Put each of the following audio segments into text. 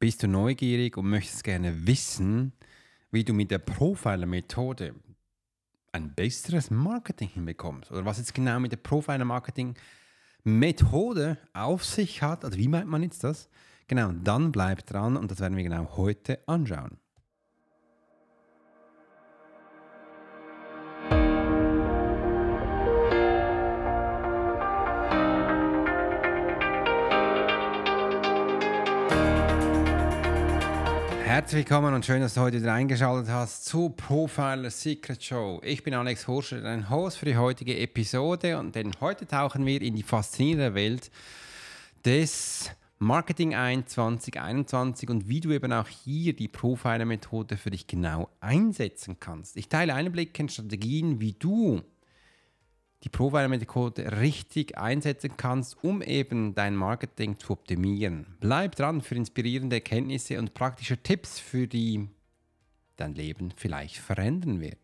Bist du neugierig und möchtest gerne wissen, wie du mit der Profiler-Methode ein besseres Marketing hinbekommst? Oder was jetzt genau mit der Profiler-Marketing-Methode auf sich hat? Also wie meint man jetzt das? Genau, dann bleib dran und das werden wir genau heute anschauen. Herzlich willkommen und schön, dass du heute wieder eingeschaltet hast zu Profiler Secret Show. Ich bin Alex Horscher, dein Host für die heutige Episode und denn heute tauchen wir in die faszinierende Welt des Marketing 1 2021 und wie du eben auch hier die Profiler-Methode für dich genau einsetzen kannst. Ich teile Einblicke in Strategien, wie du die Profiler-Methode richtig einsetzen kannst, um eben dein Marketing zu optimieren. Bleib dran für inspirierende Erkenntnisse und praktische Tipps, für die dein Leben vielleicht verändern wird.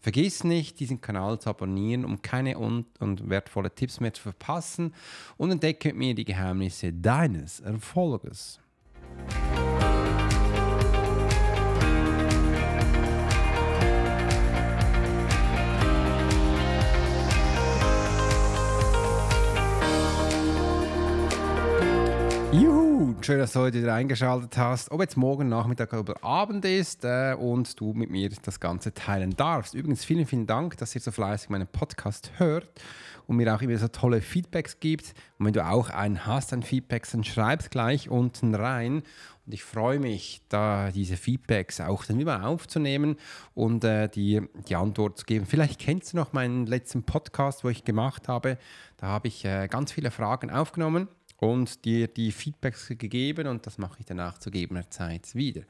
Vergiss nicht, diesen Kanal zu abonnieren, um keine un und wertvolle Tipps mehr zu verpassen und entdecke mit mir die Geheimnisse deines Erfolges. Schön, dass du heute wieder eingeschaltet hast. Ob jetzt morgen Nachmittag oder Abend ist äh, und du mit mir das Ganze teilen darfst. Übrigens, vielen, vielen Dank, dass ihr so fleißig meinen Podcast hört und mir auch immer so tolle Feedbacks gibt. Und wenn du auch einen hast, ein Feedback, dann schreib es gleich unten rein. Und ich freue mich, da diese Feedbacks auch dann wieder aufzunehmen und äh, die, die Antwort zu geben. Vielleicht kennst du noch meinen letzten Podcast, wo ich gemacht habe. Da habe ich äh, ganz viele Fragen aufgenommen und dir die Feedbacks gegeben und das mache ich danach zu gegebener Zeit wieder.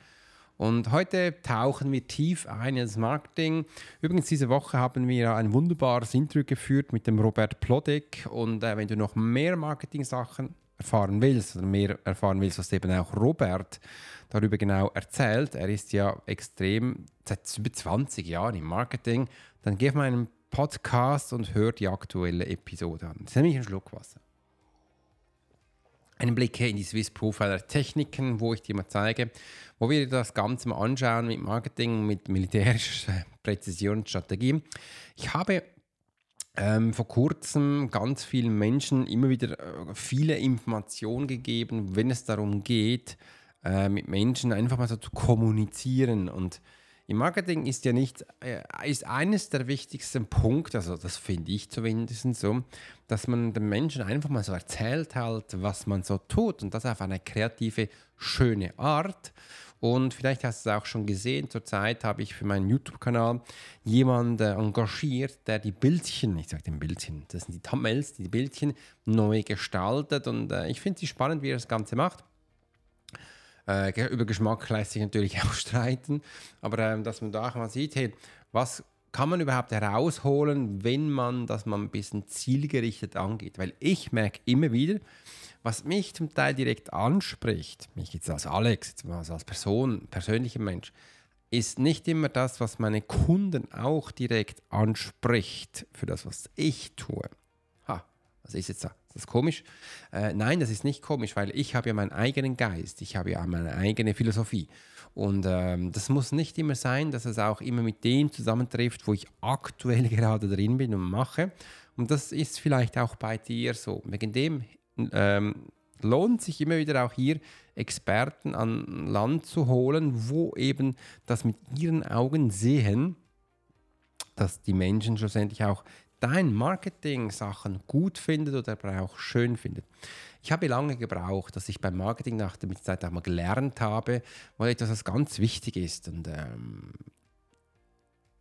Und heute tauchen wir tief ein ins Marketing. Übrigens, diese Woche haben wir ein wunderbares Interview geführt mit dem Robert Plodek. Und äh, wenn du noch mehr Marketing-Sachen erfahren willst oder mehr erfahren willst, was eben auch Robert darüber genau erzählt, er ist ja extrem seit über 20 Jahren im Marketing, dann geh auf meinen Podcast und hör die aktuelle Episode an. Das ist nämlich ein Schluck Wasser einen Blick in die Swiss Profiler Techniken, wo ich dir mal zeige, wo wir das Ganze mal anschauen mit Marketing, mit militärischer Präzision Strategie. Ich habe ähm, vor kurzem ganz vielen Menschen immer wieder äh, viele Informationen gegeben, wenn es darum geht, äh, mit Menschen einfach mal so zu kommunizieren und im Marketing ist ja nicht, äh, ist eines der wichtigsten Punkte, also das finde ich zumindest so, dass man den Menschen einfach mal so erzählt halt, was man so tut und das auf eine kreative, schöne Art. Und vielleicht hast du es auch schon gesehen, zurzeit habe ich für meinen YouTube-Kanal jemanden äh, engagiert, der die Bildchen, ich sage den Bildchen, das sind die Thumbnails, die Bildchen neu gestaltet und äh, ich finde es spannend, wie er das Ganze macht. Äh, über Geschmack lässt sich natürlich auch streiten, aber ähm, dass man da auch mal sieht, hey, was kann man überhaupt herausholen, wenn man das mal ein bisschen zielgerichtet angeht? Weil ich merke immer wieder, was mich zum Teil direkt anspricht, mich jetzt als Alex, jetzt als Person, persönlicher Mensch, ist nicht immer das, was meine Kunden auch direkt anspricht für das, was ich tue. Was ist jetzt da? Ist das komisch? Äh, nein, das ist nicht komisch, weil ich habe ja meinen eigenen Geist, ich habe ja meine eigene Philosophie. Und ähm, das muss nicht immer sein, dass es auch immer mit dem zusammentrifft, wo ich aktuell gerade drin bin und mache. Und das ist vielleicht auch bei dir so. Wegen dem ähm, lohnt sich immer wieder auch hier Experten an Land zu holen, wo eben das mit ihren Augen sehen, dass die Menschen schlussendlich auch dein Marketing-Sachen gut findet oder auch schön findet. Ich habe lange gebraucht, dass ich beim Marketing nach der Zeit auch mal gelernt habe, weil etwas was ganz wichtig ist. Und ähm,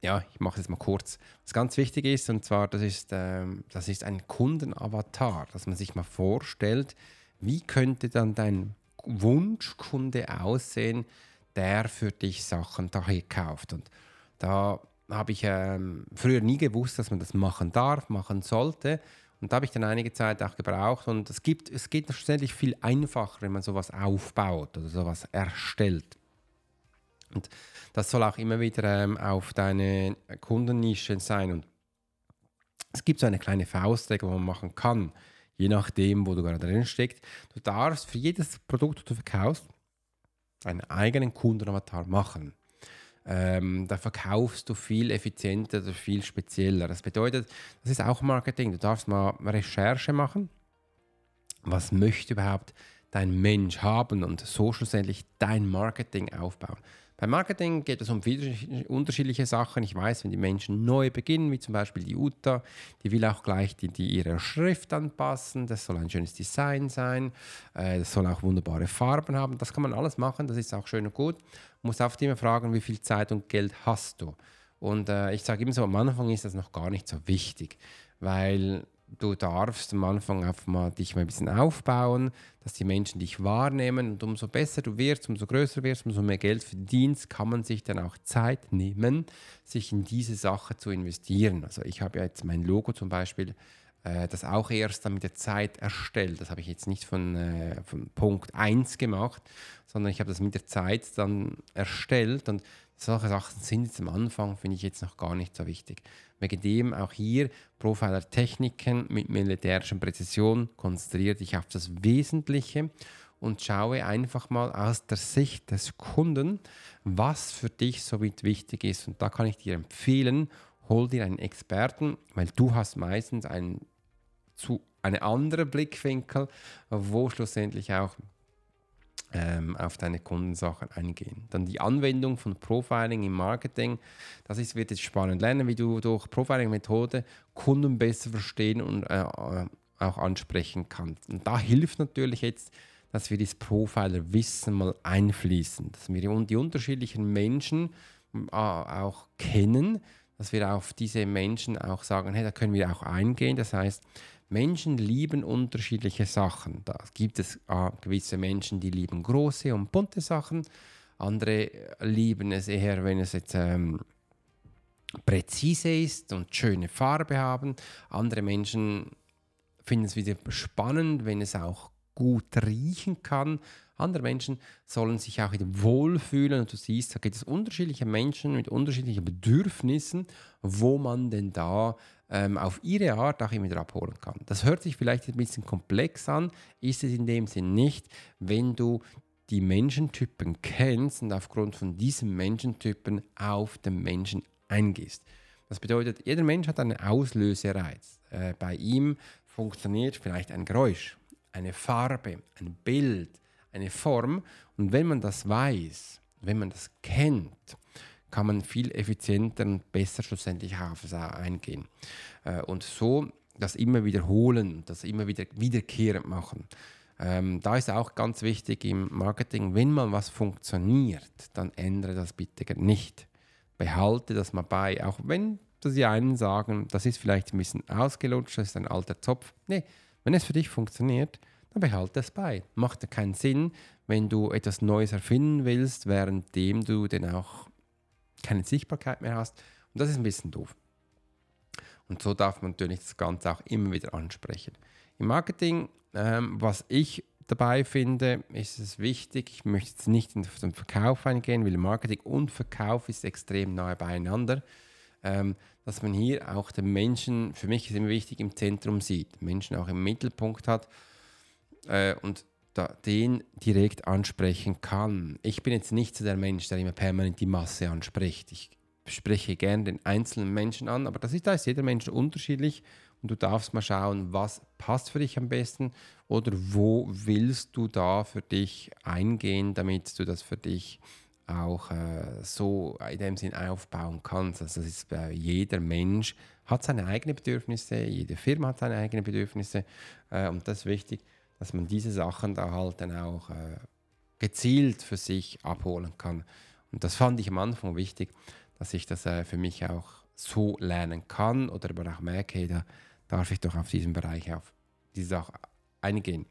ja, ich mache das mal kurz. Was ganz wichtig ist, und zwar, das ist, ähm, das ist ein Kundenavatar, dass man sich mal vorstellt, wie könnte dann dein Wunschkunde aussehen, der für dich Sachen daher kauft. Und da habe ich ähm, früher nie gewusst, dass man das machen darf, machen sollte. Und da habe ich dann einige Zeit auch gebraucht. Und es, gibt, es geht schlussendlich viel einfacher, wenn man sowas aufbaut oder sowas erstellt. Und das soll auch immer wieder ähm, auf deine Kundennische sein. Und es gibt so eine kleine Faustregel, wo man machen kann, je nachdem, wo du gerade drin steckst. Du darfst für jedes Produkt, das du verkaufst, einen eigenen Kundenavatar machen. Ähm, da verkaufst du viel effizienter oder viel spezieller. Das bedeutet, das ist auch Marketing. Du darfst mal Recherche machen. Was möchte überhaupt dein Mensch haben und so schlussendlich dein Marketing aufbauen? Beim Marketing geht es um viele unterschiedliche Sachen. Ich weiß, wenn die Menschen neu beginnen, wie zum Beispiel die Uta, die will auch gleich die, die ihre Schrift anpassen. Das soll ein schönes Design sein. Äh, das soll auch wunderbare Farben haben. Das kann man alles machen. Das ist auch schön und gut. Man muss oft immer fragen, wie viel Zeit und Geld hast du. Und äh, ich sage immer so, am Anfang ist das noch gar nicht so wichtig, weil du darfst am Anfang einfach mal dich mal ein bisschen aufbauen, dass die Menschen dich wahrnehmen und umso besser du wirst, umso größer wirst, umso mehr Geld verdienst, kann man sich dann auch Zeit nehmen, sich in diese Sache zu investieren. Also ich habe ja jetzt mein Logo zum Beispiel, äh, das auch erst dann mit der Zeit erstellt. Das habe ich jetzt nicht von, äh, von Punkt 1 gemacht, sondern ich habe das mit der Zeit dann erstellt und solche Sachen sind jetzt am Anfang, finde ich jetzt noch gar nicht so wichtig. Wegen dem auch hier Profiler-Techniken mit militärischer Präzision, konzentriere dich auf das Wesentliche und schaue einfach mal aus der Sicht des Kunden, was für dich somit wichtig ist. Und da kann ich dir empfehlen, hol dir einen Experten, weil du hast meistens einen zu eine andere Blickwinkel, wo schlussendlich auch ähm, auf deine Kundensachen eingehen. Dann die Anwendung von Profiling im Marketing. Das ist, wird jetzt spannend lernen, wie du durch Profiling-Methode Kunden besser verstehen und äh, äh, auch ansprechen kannst. Und da hilft natürlich jetzt, dass wir das Profiler-Wissen mal einfließen, dass wir die unterschiedlichen Menschen äh, auch kennen, dass wir auf diese Menschen auch sagen, hey, da können wir auch eingehen. Das heißt, Menschen lieben unterschiedliche Sachen. Da gibt es äh, gewisse Menschen, die lieben große und bunte Sachen. Andere lieben es eher, wenn es jetzt ähm, präzise ist und schöne Farbe haben. Andere Menschen finden es wieder spannend, wenn es auch gut riechen kann. Andere Menschen sollen sich auch wohlfühlen und du siehst, da gibt es unterschiedliche Menschen mit unterschiedlichen Bedürfnissen, wo man denn da ähm, auf ihre Art auch immer wieder abholen kann. Das hört sich vielleicht ein bisschen komplex an, ist es in dem Sinn nicht, wenn du die Menschentypen kennst und aufgrund von diesen Menschentypen auf den Menschen eingehst. Das bedeutet, jeder Mensch hat einen Auslösereiz. Äh, bei ihm funktioniert vielleicht ein Geräusch, eine Farbe, ein Bild, eine Form. Und wenn man das weiß, wenn man das kennt, kann man viel effizienter und besser schlussendlich auf es eingehen. Äh, und so das immer wiederholen, das immer wieder wiederkehrend machen. Ähm, da ist auch ganz wichtig im Marketing, wenn mal was funktioniert, dann ändere das bitte nicht. Behalte das mal bei, auch wenn die einen sagen, das ist vielleicht ein bisschen ausgelutscht, das ist ein alter Zopf. Nee, wenn es für dich funktioniert, dann behalte es bei. Macht ja keinen Sinn, wenn du etwas Neues erfinden willst, währenddem du den auch keine Sichtbarkeit mehr hast. Und das ist ein bisschen doof. Und so darf man natürlich das Ganze auch immer wieder ansprechen. Im Marketing, ähm, was ich dabei finde, ist es wichtig, ich möchte jetzt nicht in den Verkauf eingehen, weil Marketing und Verkauf ist extrem nahe beieinander, ähm, dass man hier auch den Menschen, für mich ist immer wichtig, im Zentrum sieht, Menschen auch im Mittelpunkt hat äh, und den direkt ansprechen kann. Ich bin jetzt nicht so der Mensch, der immer permanent die Masse anspricht. Ich spreche gerne den einzelnen Menschen an, aber das ist, da ist jeder Mensch unterschiedlich und du darfst mal schauen, was passt für dich am besten oder wo willst du da für dich eingehen, damit du das für dich auch äh, so in dem Sinn aufbauen kannst. Also ist bei jeder Mensch hat seine eigenen Bedürfnisse, jede Firma hat seine eigenen Bedürfnisse äh, und das ist wichtig dass man diese Sachen da halt dann auch äh, gezielt für sich abholen kann. Und das fand ich am Anfang wichtig, dass ich das äh, für mich auch so lernen kann oder aber auch merke, da darf ich doch auf diesen Bereich auf diese Sache eingehen.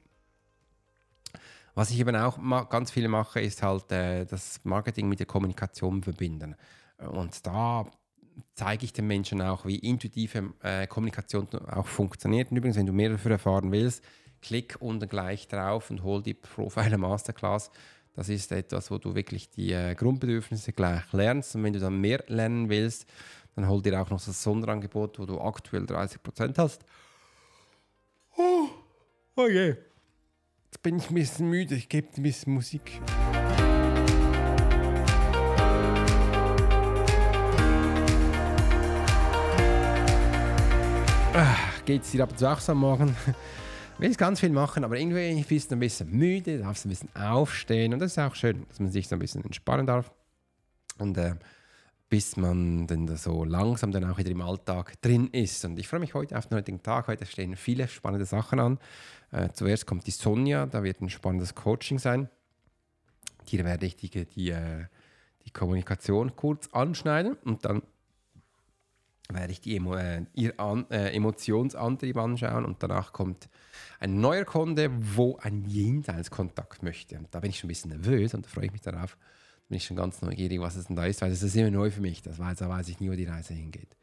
Was ich eben auch ganz viel mache, ist halt äh, das Marketing mit der Kommunikation verbinden. Und da zeige ich den Menschen auch, wie intuitive äh, Kommunikation auch funktioniert. Und übrigens, wenn du mehr dafür erfahren willst, klick unten gleich drauf und hol die Profiler Masterclass. Das ist etwas, wo du wirklich die äh, Grundbedürfnisse gleich lernst. Und wenn du dann mehr lernen willst, dann hol dir auch noch das Sonderangebot, wo du aktuell 30% hast. Oh, okay. Jetzt bin ich ein bisschen müde, ich gebe ein bisschen Musik. Ah, Geht es dir ab und zu auch so am Morgen? Willst ganz viel machen, aber irgendwie bist du ein bisschen müde, darfst ein bisschen aufstehen und das ist auch schön, dass man sich so ein bisschen entspannen darf. Und äh, bis man dann so langsam dann auch wieder im Alltag drin ist. Und ich freue mich heute auf den heutigen Tag. Heute stehen viele spannende Sachen an. Äh, zuerst kommt die Sonja, da wird ein spannendes Coaching sein. Hier werde ich die, die, äh, die Kommunikation kurz anschneiden und dann werde ich die Emo äh, ihr An äh, Emotionsantrieb anschauen und danach kommt ein neuer Kunde, wo ein Jenseitskontakt möchte. Und da bin ich schon ein bisschen nervös und da freue ich mich darauf. Bin ich schon ganz neugierig, was es denn da ist, weil es ist immer neu für mich. Das weiß, da weiß ich nie, wo die Reise hingeht.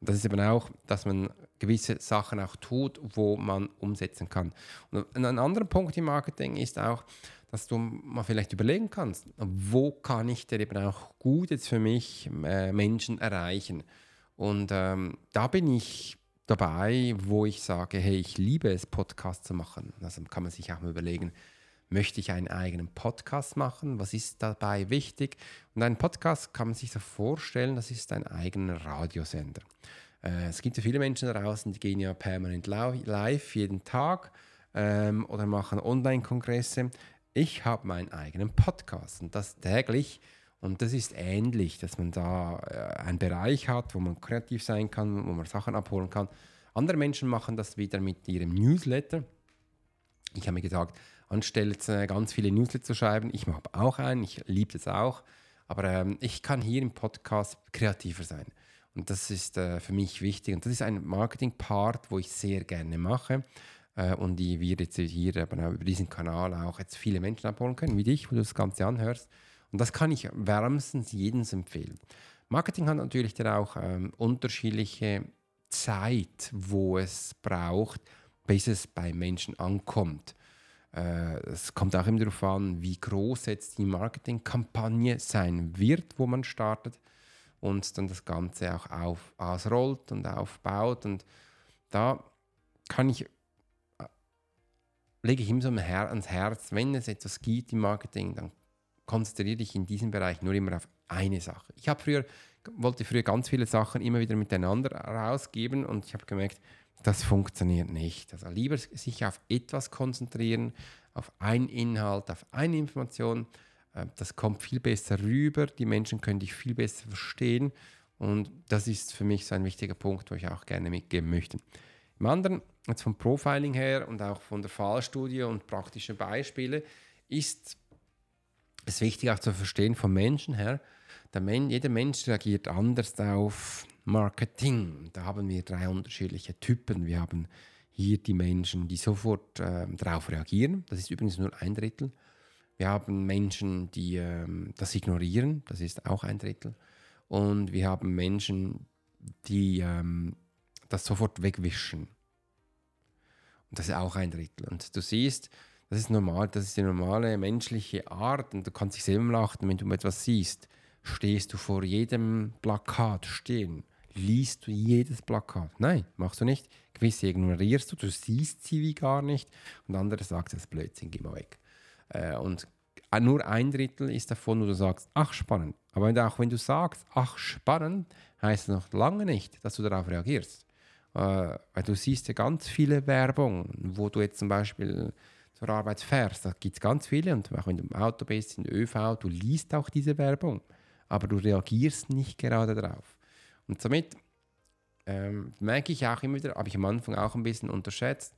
Und das ist eben auch, dass man gewisse Sachen auch tut, wo man umsetzen kann. Und ein anderer Punkt im Marketing ist auch, dass du mal vielleicht überlegen kannst, wo kann ich denn eben auch gut jetzt für mich äh, Menschen erreichen. Und ähm, da bin ich dabei, wo ich sage, hey, ich liebe es, Podcasts zu machen. Also kann man sich auch mal überlegen, möchte ich einen eigenen Podcast machen? Was ist dabei wichtig? Und ein Podcast kann man sich so vorstellen, das ist ein eigener Radiosender. Äh, es gibt ja viele Menschen draußen, die gehen ja permanent live jeden Tag ähm, oder machen Online-Kongresse. Ich habe meinen eigenen Podcast und das täglich und das ist ähnlich, dass man da äh, einen Bereich hat, wo man kreativ sein kann, wo man Sachen abholen kann. Andere Menschen machen das wieder mit ihrem Newsletter. Ich habe mir gesagt, anstelle äh, ganz viele Newsletter zu schreiben, ich mache auch einen, ich liebe das auch, aber ähm, ich kann hier im Podcast kreativer sein. Und das ist äh, für mich wichtig. Und das ist ein Marketing-Part, wo ich sehr gerne mache äh, und die wir jetzt hier eben über diesen Kanal auch jetzt viele Menschen abholen können, wie dich, wo du das Ganze anhörst. Und das kann ich wärmstens jedem empfehlen. Marketing hat natürlich dann auch ähm, unterschiedliche Zeit, wo es braucht, bis es bei Menschen ankommt. Äh, es kommt auch immer darauf an, wie groß jetzt die Marketingkampagne sein wird, wo man startet und dann das Ganze auch auf, ausrollt und aufbaut. Und da kann ich, äh, lege ich ihm so ans Herz, wenn es etwas gibt im Marketing, dann konzentriere dich in diesem Bereich nur immer auf eine Sache. Ich habe früher, wollte früher ganz viele Sachen immer wieder miteinander rausgeben und ich habe gemerkt, das funktioniert nicht. Also lieber sich auf etwas konzentrieren, auf einen Inhalt, auf eine Information. Äh, das kommt viel besser rüber. Die Menschen können dich viel besser verstehen. Und das ist für mich so ein wichtiger Punkt, wo ich auch gerne mitgeben möchte. Im anderen, jetzt vom Profiling her und auch von der Fallstudie und praktischen Beispiele, ist es wichtig auch zu verstehen vom Menschen her, der Men jeder Mensch reagiert anders auf Marketing. Da haben wir drei unterschiedliche Typen. Wir haben hier die Menschen, die sofort äh, darauf reagieren. Das ist übrigens nur ein Drittel. Wir haben Menschen, die ähm, das ignorieren. Das ist auch ein Drittel. Und wir haben Menschen, die ähm, das sofort wegwischen. Und das ist auch ein Drittel. Und du siehst, das ist normal, das ist die normale menschliche Art und du kannst dich selber lachen, wenn du etwas siehst. Stehst du vor jedem Plakat stehen? Liest du jedes Plakat? Nein, machst du nicht. Gewisse ignorierst du, du siehst sie wie gar nicht und andere sagst, das ist Blödsinn, geh mal weg. Äh, und nur ein Drittel ist davon, wo du sagst, ach spannend. Aber auch wenn du sagst, ach spannend, heißt es noch lange nicht, dass du darauf reagierst. Äh, weil du siehst ja ganz viele Werbung, wo du jetzt zum Beispiel zur Arbeit fährst, da gibt es ganz viele und auch wenn du im Auto bist, in ÖV, du liest auch diese Werbung, aber du reagierst nicht gerade darauf. Und somit ähm, merke ich auch immer wieder, habe ich am Anfang auch ein bisschen unterschätzt,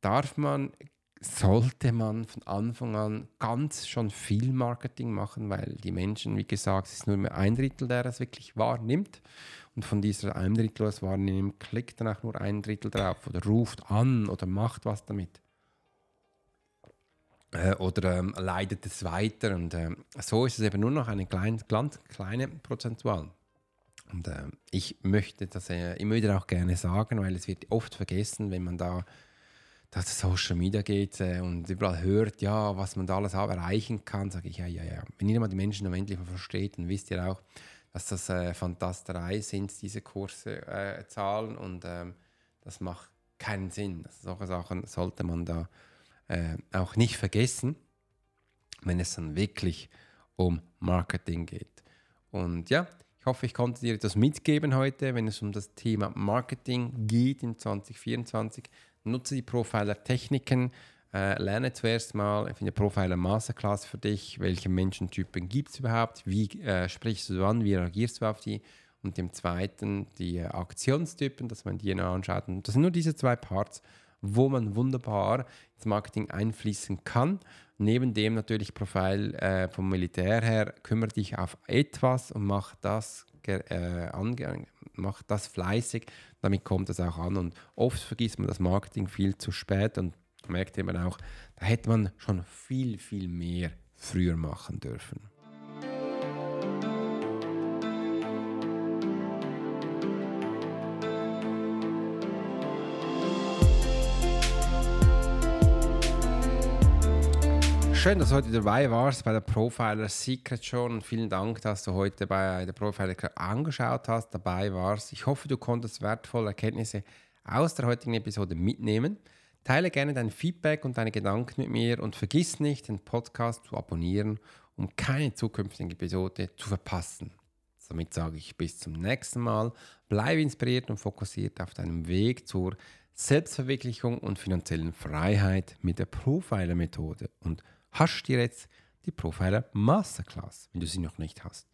darf man, sollte man von Anfang an ganz schon viel Marketing machen, weil die Menschen, wie gesagt, es ist nur mehr ein Drittel, der es wirklich wahrnimmt. Und von dieser ein Drittel, das wahrnimmt, klickt dann auch nur ein Drittel drauf oder ruft an oder macht was damit äh, oder ähm, leidet es weiter. Und äh, so ist es eben nur noch eine kleine, kleine Prozentual. Und äh, ich möchte das äh, immer wieder auch gerne sagen, weil es wird oft vergessen, wenn man da dass Social Media geht äh, und überall hört, ja, was man da alles erreichen kann, sage ich, ja, ja, ja. Wenn ihr mal die Menschen endlich mal versteht, dann wisst ihr auch, dass das äh, Fantasterei sind, diese Kurse äh, zahlen und ähm, das macht keinen Sinn. Also solche Sachen sollte man da äh, auch nicht vergessen, wenn es dann wirklich um Marketing geht. Und ja, Ich hoffe, ich konnte dir etwas mitgeben heute, wenn es um das Thema Marketing geht in 2024. Nutze die Profiler-Techniken, äh, lerne zuerst mal, finde Profiler Masterclass für dich, welche Menschentypen gibt es überhaupt, wie äh, sprichst du an, wie reagierst du auf die und dem zweiten die Aktionstypen, dass man die anschaut. Und das sind nur diese zwei Parts, wo man wunderbar ins Marketing einfließen kann. Neben dem natürlich Profil äh, vom Militär her, kümmere dich auf etwas und mach das, äh, mach das fleißig, damit kommt es auch an. Und oft vergisst man das Marketing viel zu spät und merkt man auch, da hätte man schon viel, viel mehr früher machen dürfen. Schön, dass du heute dabei warst bei der Profiler Secret schon. Vielen Dank, dass du heute bei der Profiler angeschaut hast, dabei warst. Ich hoffe, du konntest wertvolle Erkenntnisse aus der heutigen Episode mitnehmen. Teile gerne dein Feedback und deine Gedanken mit mir und vergiss nicht, den Podcast zu abonnieren, um keine zukünftige Episode zu verpassen. Somit sage ich bis zum nächsten Mal. Bleibe inspiriert und fokussiert auf deinem Weg zur Selbstverwirklichung und finanziellen Freiheit mit der Profiler-Methode und hast du dir jetzt die Profiler Masterclass, wenn du sie noch nicht hast.